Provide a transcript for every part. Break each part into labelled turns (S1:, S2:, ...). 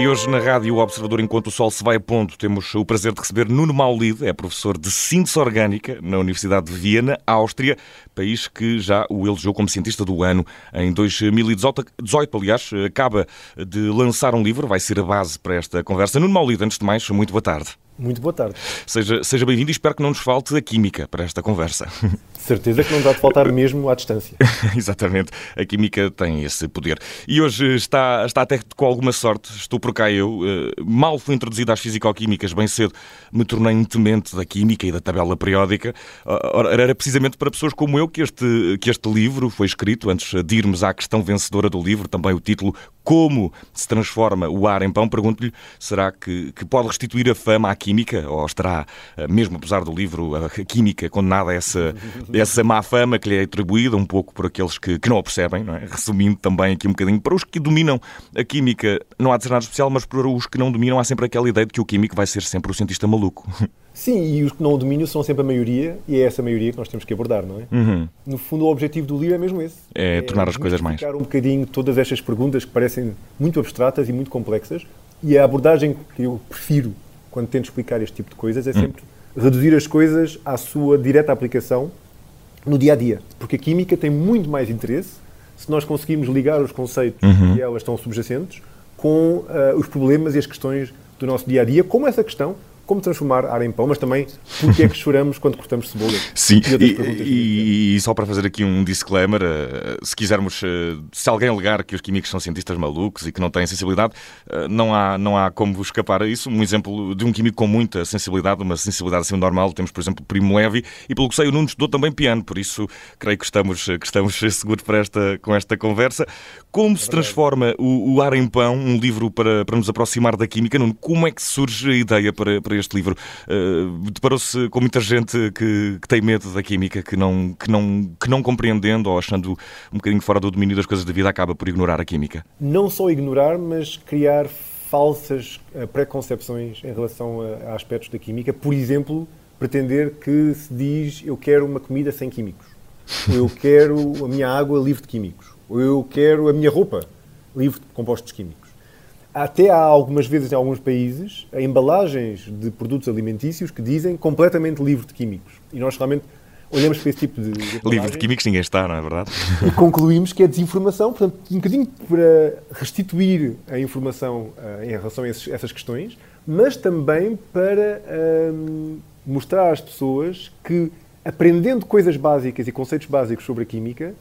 S1: E hoje na Rádio Observador, enquanto o sol se vai a ponto, temos o prazer de receber Nuno Maulide, é professor de síntese orgânica na Universidade de Viena, Áustria, país que já o elegeu como cientista do ano em 2018. Aliás, acaba de lançar um livro, vai ser a base para esta conversa. Nuno Maulide, antes de mais, muito boa tarde.
S2: Muito boa tarde.
S1: Seja, seja bem-vindo e espero que não nos falte a química para esta conversa.
S2: Certeza que não dá de faltar mesmo à distância.
S1: Exatamente. A química tem esse poder. E hoje está, está até com alguma sorte, estou por cá eu. Uh, mal fui introduzido às físico-químicas bem cedo, me tornei um temente da química e da tabela periódica. Uh, era precisamente para pessoas como eu que este, que este livro foi escrito, antes de irmos à questão vencedora do livro, também o título Como se transforma o ar em pão. Pergunto-lhe, será que, que pode restituir a fama à química? Química, ou estará, eh, mesmo apesar do livro, a química condenada a essa, essa má fama que lhe é atribuída, um pouco por aqueles que, que não a percebem, não é? resumindo também aqui um bocadinho, para os que dominam a química, não há de ser nada especial, mas para os que não dominam, há sempre aquela ideia de que o químico vai ser sempre o cientista maluco.
S2: Sim, e os que não o dominam são sempre a maioria, e é essa maioria que nós temos que abordar, não é?
S1: Uhum.
S2: No fundo, o objetivo do livro é mesmo esse.
S1: É, é tornar as coisas mais.
S2: um bocadinho todas estas perguntas que parecem muito abstratas e muito complexas, e a abordagem que eu prefiro quando tento explicar este tipo de coisas, é sempre hum. reduzir as coisas à sua direta aplicação no dia a dia. Porque a química tem muito mais interesse se nós conseguimos ligar os conceitos
S1: uhum.
S2: que elas estão subjacentes com uh, os problemas e as questões do nosso dia a dia, como essa questão como transformar ar em pão, mas também porque é que choramos quando cortamos cebola.
S1: Sim, e, e, e, só para fazer aqui um disclaimer, uh, se quisermos, uh, se alguém alegar que os químicos são cientistas malucos e que não têm sensibilidade, uh, não, há, não há como escapar a isso. Um exemplo de um químico com muita sensibilidade, uma sensibilidade assim normal, temos, por exemplo, Primo Levi, e pelo que sei, o Nuno estudou também piano, por isso creio que estamos, que estamos seguros para esta, com esta conversa. Como se transforma o, o ar em pão, um livro para, para nos aproximar da química? Nuno, como é que surge a ideia para, para este livro. Uh, Deparou-se com muita gente que, que, tem medo da química, que não, que, não, que não compreendendo ou achando um bocadinho fora do domínio das coisas da vida acaba por ignorar a química.
S2: Não só ignorar, mas criar falsas uh, preconcepções em relação a, a aspectos da química. Por exemplo, pretender que se diz eu quero uma comida sem químicos, ou eu quero a minha água livre de químicos, ou eu quero a minha roupa livre de compostos químicos. Até há algumas vezes em alguns países embalagens de produtos alimentícios que dizem completamente livre de químicos. E nós realmente olhamos para esse tipo de. de
S1: livre de químicos ninguém está, não é verdade?
S2: E concluímos que é desinformação, portanto, um bocadinho para restituir a informação uh, em relação a esses, essas questões, mas também para uh, mostrar às pessoas que aprendendo coisas básicas e conceitos básicos sobre a química,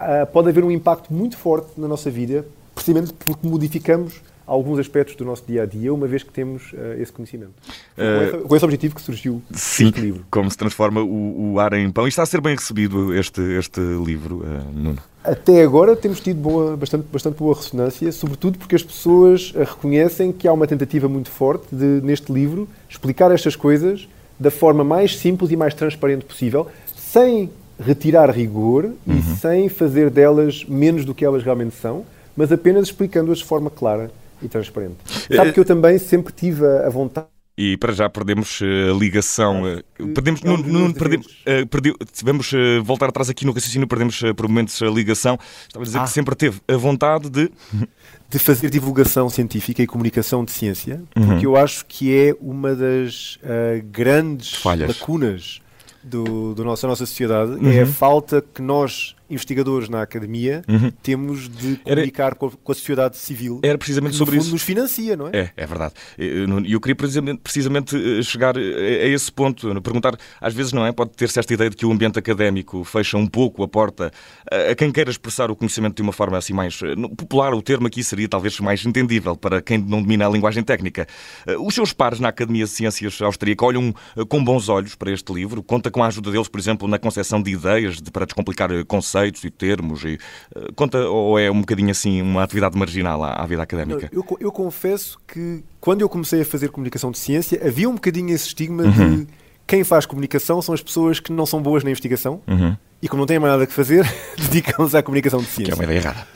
S2: uh, pode haver um impacto muito forte na nossa vida, precisamente porque modificamos alguns aspectos do nosso dia a dia, uma vez que temos uh, esse conhecimento. Uh, com esse objetivo que surgiu
S1: sim,
S2: este livro.
S1: Como se transforma o, o, ar em pão. E está a ser bem recebido este, este livro, uh, Nuno?
S2: Até agora temos tido boa, bastante, bastante boa ressonância, sobretudo porque as pessoas reconhecem que há uma tentativa muito forte de, neste livro, explicar estas coisas da forma mais simples e mais transparente possível, sem retirar rigor uhum. e sem fazer delas menos do que elas realmente são, mas apenas explicando-as de forma clara e transparente. Sabe que eu também sempre tive a vontade
S1: e para já perdemos eh, a ligação. Eh, perdemos, não, não, perdemos, uh, perdi, vamos uh, voltar atrás aqui no raciocínio, perdemos uh, por momentos a ligação. Estava a dizer ah. que sempre teve a vontade de.
S2: De fazer divulgação científica e comunicação de ciência, uhum. porque eu acho que é uma das grandes
S1: Falhas.
S2: lacunas do, do nosso, da nossa sociedade, uhum. é a falta que nós investigadores na academia uhum. temos de comunicar Era... com, a, com, a, sociedade civil.
S1: Era precisamente que, sobre
S2: fundo,
S1: isso.
S2: nos financia, não é?
S1: É, é verdade. E eu, eu, queria precisamente, precisamente eh, chegar a, a, esse ponto, perguntar, às vezes não é, pode ter-se esta ideia de que o ambiente académico fecha um pouco a porta a, a quem queira expressar o conhecimento de uma forma assim mais eh, popular. O termo aqui seria talvez mais entendível para quem não domina a linguagem técnica. Eh, os seus pares na Academia de Ciências Austríaca olham com bons olhos para este livro, conta com a ajuda deles, por exemplo, na concepção de ideias de, para descomplicar conceitos conceitos e termos? E, uh, conta, ou é um bocadinho assim uma atividade marginal à, à vida académica?
S2: Eu, eu, confesso que quando eu comecei a fazer comunicação de ciência havia um bocadinho esse estigma uhum. de quem faz comunicação são as pessoas que não são boas na investigação
S1: uhum.
S2: e como não têm mais nada que fazer, dedicam-se à comunicação de ciência.
S1: Que é uma ideia errada.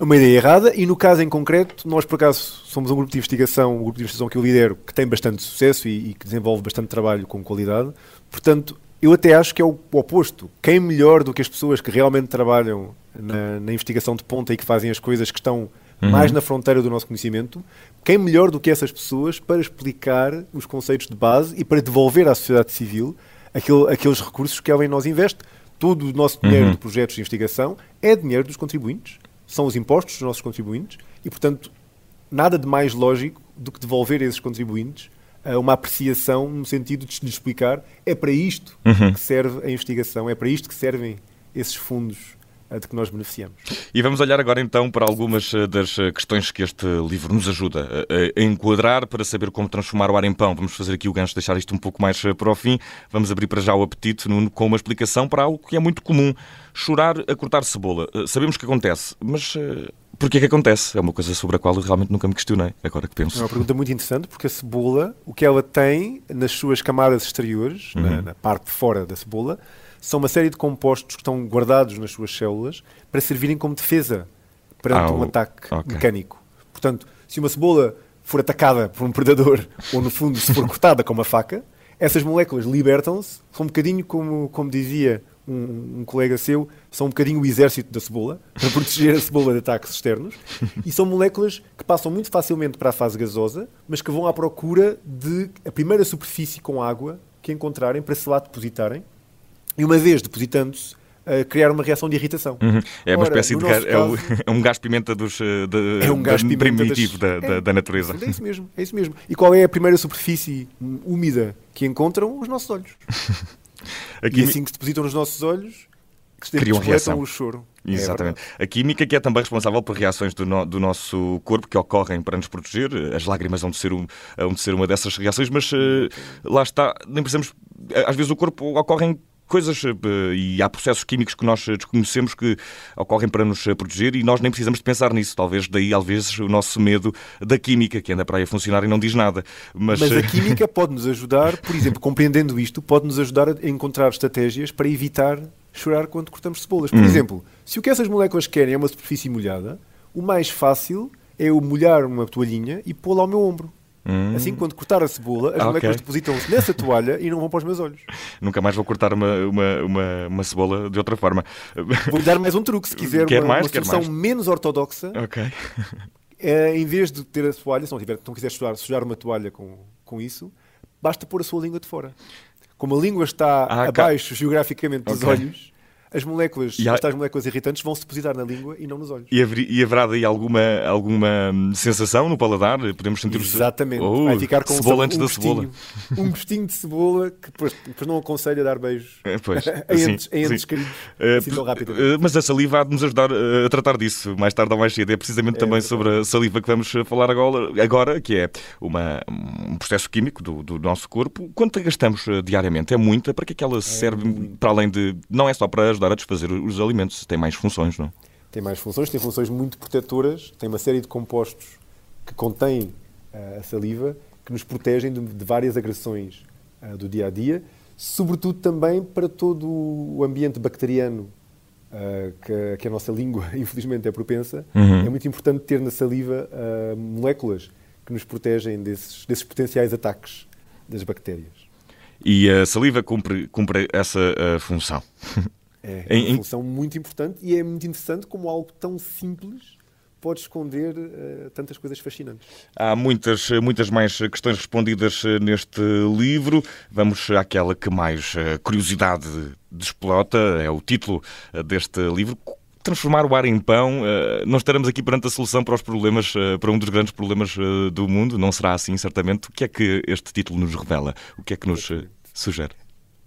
S2: Uma ideia errada e no caso em concreto, nós por acaso somos um grupo de investigação, um grupo de investigação que eu lidero, que tem bastante sucesso e, e que desenvolve bastante trabalho com qualidade. Portanto, eu até acho que é o oposto. Quem melhor do que as pessoas que realmente trabalham na, na, investigação de ponta e que fazem as coisas que estão uhum. mais na fronteira do nosso conhecimento, quem melhor do que essas pessoas para explicar os conceitos de base e para devolver à sociedade civil aquele, aqueles recursos que ela em nós investe? Todo o nosso dinheiro uhum. de projetos de investigação é dinheiro dos contribuintes, são os impostos dos nossos contribuintes e, portanto, nada de mais lógico do que devolver a esses contribuintes uma apreciação no sentido de lhes explicar é para isto uhum. que serve a investigação, é para isto que servem esses fundos de que nós beneficiamos.
S1: E vamos olhar agora então para algumas eh, das eh, questões que este livro nos ajuda a enquadrar para saber como transformar o ar em pão. Vamos fazer aqui o gancho, deixar isto um pouco mais eh, para o fim. Vamos abrir para já o apetite com uma explicação para algo que é muito comum: chorar a cortar cebola. Sabemos que acontece, mas Porquê que acontece? É uma coisa sobre a qual eu realmente nunca me questionei, agora que penso.
S2: É uma pergunta muito interessante, porque a cebola, o que ela tem nas suas camadas exteriores, uhum. na, na, parte de fora da cebola, são uma série de compostos que estão guardados nas suas células para servirem como defesa perante ah, um ataque okay. mecânico. Portanto, se uma cebola for atacada por um predador, ou no fundo se for cortada com uma faca, essas moléculas libertam-se, um bocadinho como, como dizia um, um, colega seu, são um bocadinho o exército da cebola, para proteger a cebola de ataques externos, e são moléculas que passam muito facilmente para a fase gasosa, mas que vão à procura de a primeira superfície com água que encontrarem para se lá depositarem, e uma vez depositando-se, criar uma reação de irritação.
S1: Uhum. É uma Ora, espécie de gás, caso, é, um gás pimenta dos, eh, de, é um gás pimenta primitivo das, da, da, é, da, natureza.
S2: É isso mesmo, é isso mesmo. E qual é a primeira superfície úmida que encontram? Os nossos olhos. Aqui... E assim que se depositam nos nossos olhos, que criam reação. o choro.
S1: É Exatamente. É a química que é também responsável por reações do, no, do, nosso corpo que ocorrem para nos proteger. As lágrimas vão de ser, um, de ser uma dessas reações, mas uh, lá está, nem precisamos. Às vezes o corpo ocorrem coisas eh, e há processos químicos que nós desconhecemos que ocorrem para nos proteger e nós nem precisamos de pensar nisso. Talvez daí, às vezes, o nosso medo da química, que anda para aí a funcionar e não diz nada.
S2: Mas, Mas a eh, química pode nos ajudar, por exemplo, compreendendo isto, pode nos ajudar a encontrar estratégias para evitar chorar quando cortamos cebolas. Por hum. exemplo, se o que essas moléculas querem é uma superfície molhada, o mais fácil é eu molhar uma toalhinha e pô-la ao meu ombro. Hum. Assim, quando cortar a cebola, as okay. moléculas depositam-se nessa toalha e não vão para os meus olhos.
S1: Nunca mais vou cortar uma, uma, uma, uma cebola de outra forma.
S2: Vou dar mais um truque, se quiser quer uma, mais, uma solução mais. menos ortodoxa.
S1: Ok.
S2: É, em vez de ter a toalha, se não, tiver, não quiser sujar, sujar uma toalha com, com isso, basta pôr a sua língua de fora. Como a língua está ah, abaixo geograficamente dos okay. olhos, as moléculas, há... estas moléculas irritantes vão se depositar na língua e não nos olhos.
S1: E, haver, e haverá daí alguma, alguma hum, sensação no paladar? Podemos sentir
S2: Exatamente. Oh, Vai ficar com cebola um, antes um da cebola. Um gostinho de cebola que depois, depois não aconselho a dar beijos é, pois, entes, entes queridos. Uh, assim tão rápido. Uh,
S1: mas a saliva há de nos ajudar a tratar disso mais tarde ou mais cedo. É precisamente é, também é sobre a saliva que vamos falar agora, agora que é uma, um processo químico do, do nosso corpo. Quanto gastamos diariamente? É muita? Para que é que ela serve para além de. Não é só para as ajudar a desfazer os alimentos. Tem mais funções, não?
S2: Tem mais funções, tem funções muito protetoras, tem uma série de compostos que contêm uh, a saliva que nos protegem de, de várias agressões uh, do dia a dia, sobretudo também para todo o ambiente bacteriano uh, que, que, a nossa língua, infelizmente, é propensa. Uhum. É muito importante ter na saliva moléculas que nos protegem desses, desses potenciais ataques das bactérias.
S1: E a saliva cumpre, cumpre essa função.
S2: É, é uma função muito importante e é muito interessante como algo tão simples pode esconder uh, tantas coisas fascinantes.
S1: Há muitas, muitas mais questões respondidas eh, neste livro. Vamos àquela que mais uh, curiosidade desplota, é o título deste livro. Transformar o ar em pão, não estaremos aqui perante a solução para os problemas, para um dos grandes problemas do mundo, não será assim, certamente. O que é que este título nos revela? O que é que nos sugere?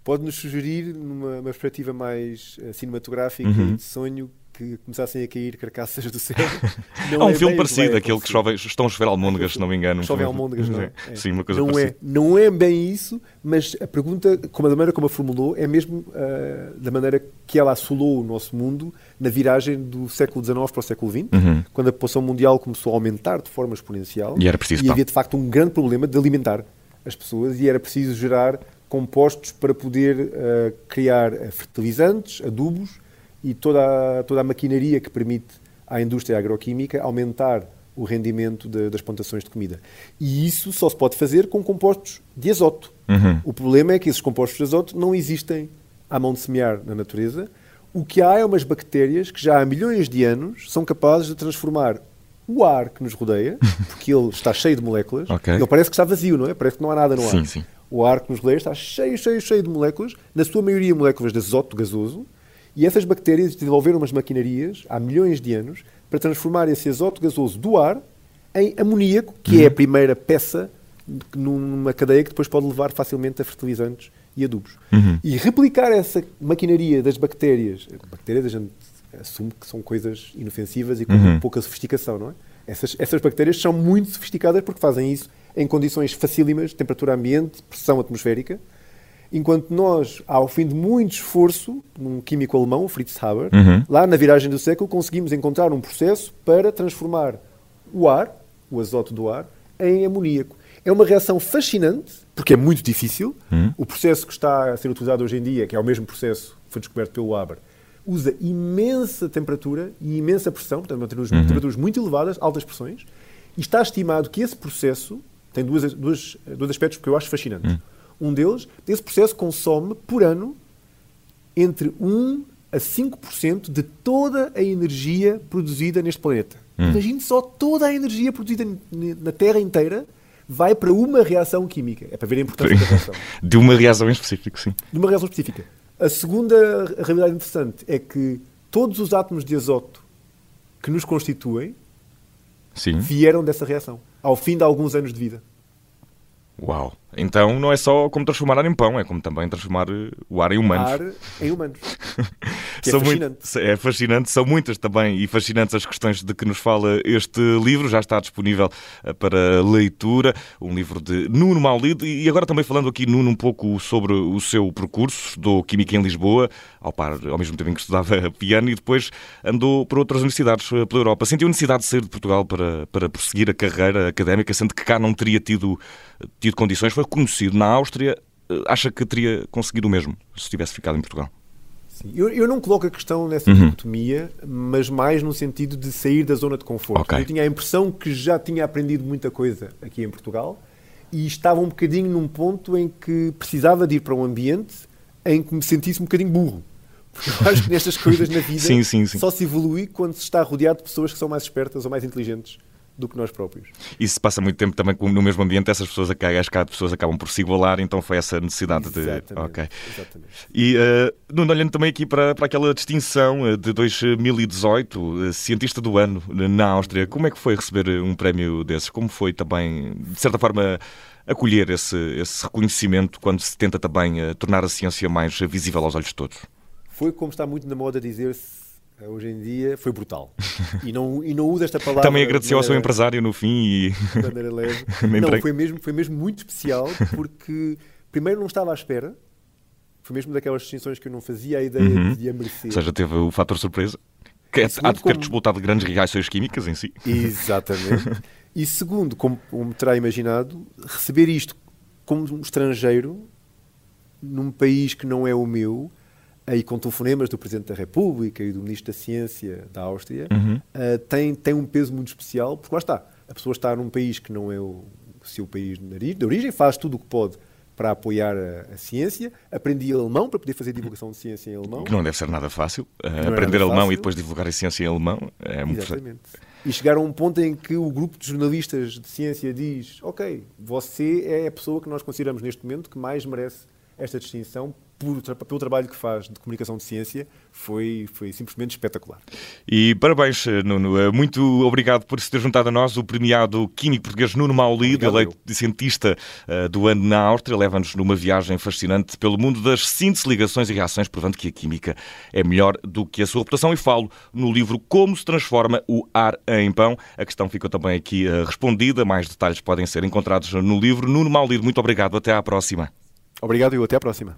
S2: Pode-nos sugerir, numa perspectiva mais uh, cinematográfica uhum. e de sonho, que começassem a cair carcaças do céu.
S1: Não Há um é filme parecido, aquele que chove, estão a chover almôndegas, se não me engano.
S2: Chove almôndegas, não é?
S1: é? Sim, uma coisa
S2: não
S1: parecida.
S2: É, não é bem isso, mas a pergunta, como a maneira como a formulou, é mesmo uh, da maneira que ela assolou o nosso mundo na viragem do século XIX para o século XX, uhum. quando a população mundial começou a aumentar de forma exponencial.
S1: E era preciso
S2: E havia, de facto, um grande problema de alimentar as pessoas e era preciso gerar compostos para poder uh, criar eh, fertilizantes, adubos e toda a, toda a maquinaria que permite à indústria agroquímica aumentar o rendimento de, das plantações de comida. E isso só se pode fazer com compostos de azoto. Uhum. O problema é que esses compostos de azoto não existem à mão de semear na natureza. O que há é umas bactérias que já há milhões de anos são capazes de transformar o ar que nos rodeia, porque ele está cheio de moléculas, okay. ele parece que está vazio, não é? Parece que não há nada no
S1: sim,
S2: ar.
S1: Sim.
S2: O ar que nos rodeia está cheio, cheio, cheio de moléculas, na sua maioria moléculas de azoto gasoso, e essas bactérias desenvolveram umas maquinarias há milhões de anos para transformar esse azoto gasoso do ar em amoníaco, que uhum. é a primeira peça numa cadeia que depois pode levar facilmente a fertilizantes e adubos. Uhum. E replicar essa maquinaria das bactérias, bactérias a gente assume que são coisas inofensivas e com uhum. pouca sofisticação, não é? Essas, essas bactérias são muito sofisticadas porque fazem isso em condições facílimas, temperatura ambiente, pressão atmosférica, enquanto nós, ao fim de muito esforço, num químico alemão, Fritz Haber, uhum. lá na viragem do século, conseguimos encontrar um processo para transformar o ar, o azoto do ar, em amoníaco. É uma reação fascinante, porque é muito difícil. Uhum. O processo que está a ser utilizado hoje em dia, que é o mesmo processo que foi descoberto pelo Haber, usa imensa temperatura e imensa pressão, portanto, uhum. temperaturas muito elevadas, altas pressões, e está estimado que esse processo tem duas, duas, dois aspectos que eu acho fascinantes. Uhum. Um deles, esse processo consome por ano entre 1 a 5% de toda a energia produzida neste planeta. Hum. Imagine só toda a energia produzida na Terra inteira vai para uma reação química. É para ver a importância da reação.
S1: De uma reação em específico, sim.
S2: De uma reação específica. A segunda realidade interessante é que todos os átomos de azoto que nos constituem
S1: sim.
S2: vieram dessa reação, ao fim de alguns anos de vida.
S1: Uau! Então não é só como transformar ar em pão, é como também transformar eh, o ar em humanos.
S2: Ar em humanos. Que é São fascinante.
S1: Muito, é fascinante, são muitas também e fascinantes as questões de que nos fala este livro. Já está disponível eh, para leitura, um livro de Nuno Maulido. E agora também falando aqui, Nuno, um pouco sobre o seu percurso. Estudou Química em Lisboa, ao, par, ao mesmo tempo em que estudava piano, e depois andou por outras universidades eh, pela Europa. Sentiu necessidade de sair de Portugal para, para prosseguir a carreira académica, sendo que cá não teria tido, tido condições. Foi reconhecido na Áustria. Acha que teria conseguido o mesmo se tivesse ficado em Portugal?
S2: Sim. Eu, eu, não coloco a questão nessa uhum. dicotomia, mas mais no sentido de sair da zona de conforto. Okay. Eu tinha a impressão que já tinha aprendido muita coisa aqui em Portugal e estava um bocadinho num ponto em que precisava de ir para um ambiente em que me sentisse um bocadinho burro. Porque eu acho que nestas coisas na vida
S1: sim, sim,
S2: só se evolui quando se está rodeado de pessoas que são mais espertas ou mais inteligentes do que nós próprios.
S1: E se passa muito tempo também no mesmo ambiente, essas pessoas, as pessoas acabam por se igualar, então foi essa necessidade
S2: exatamente,
S1: de. Ok.
S2: Exatamente.
S1: E uh, olhando também aqui para, para aquela distinção eh, de 2018, uh, cientista do ano na Áustria, como é que foi receber um prémio desses? Como foi também, de certa forma, acolher esse, esse reconhecimento quando se tenta também uh, tornar a ciência mais visível aos olhos de todos?
S2: Foi como está muito na moda dizer-se eh, hoje em dia foi brutal. E não, e não uso esta palavra.
S1: Também agradeceu ao seu empresário no fim e.
S2: De maneira leve. não, foi mesmo, foi mesmo muito especial porque, primeiro, não estava à espera. Foi mesmo daquelas distinções que eu não fazia a ideia uhum. de a merecer.
S1: Ou seja, teve o fator surpresa. Que é, há de ter como... disputado grandes reações químicas em si.
S2: Exatamente. e segundo, como, como terá imaginado, receber isto como um estrangeiro num país que não é o meu aí com telefonemas do Presidente da República e do Ministro da Ciência da Áustria, uhum. uh, tem, tem um peso muito especial, porque lá está, a pessoa está num país que não é o seu país de origem, faz tudo o que pode para apoiar a, a, ciência, aprendi alemão para poder fazer divulgação de ciência em alemão.
S1: Que não deve ser nada fácil, uh, aprender nada alemão fácil. e depois divulgar a ciência em alemão é muito
S2: Exatamente. E chegar a um ponto em que o grupo de jornalistas de ciência diz: Ok, você é a pessoa que nós consideramos neste momento que mais merece esta distinção por, pelo trabalho que faz de comunicação de ciência, foi, foi simplesmente espetacular.
S1: E parabéns, Nuno. Eh, muito obrigado por se ter juntado a nós, o premiado químico português Nuno Maulido, eleito cientista uh, do ano na Áustria, leva-nos numa viagem fascinante pelo mundo das síntese, ligações e reações, provando que a química é melhor do que a sua reputação. E falo no livro Como se transforma o ar em pão. A questão ficou também aqui respondida. Mais detalhes podem ser encontrados no livro. Nuno Maulido, muito obrigado. Até à próxima.
S2: Obrigado e até à próxima.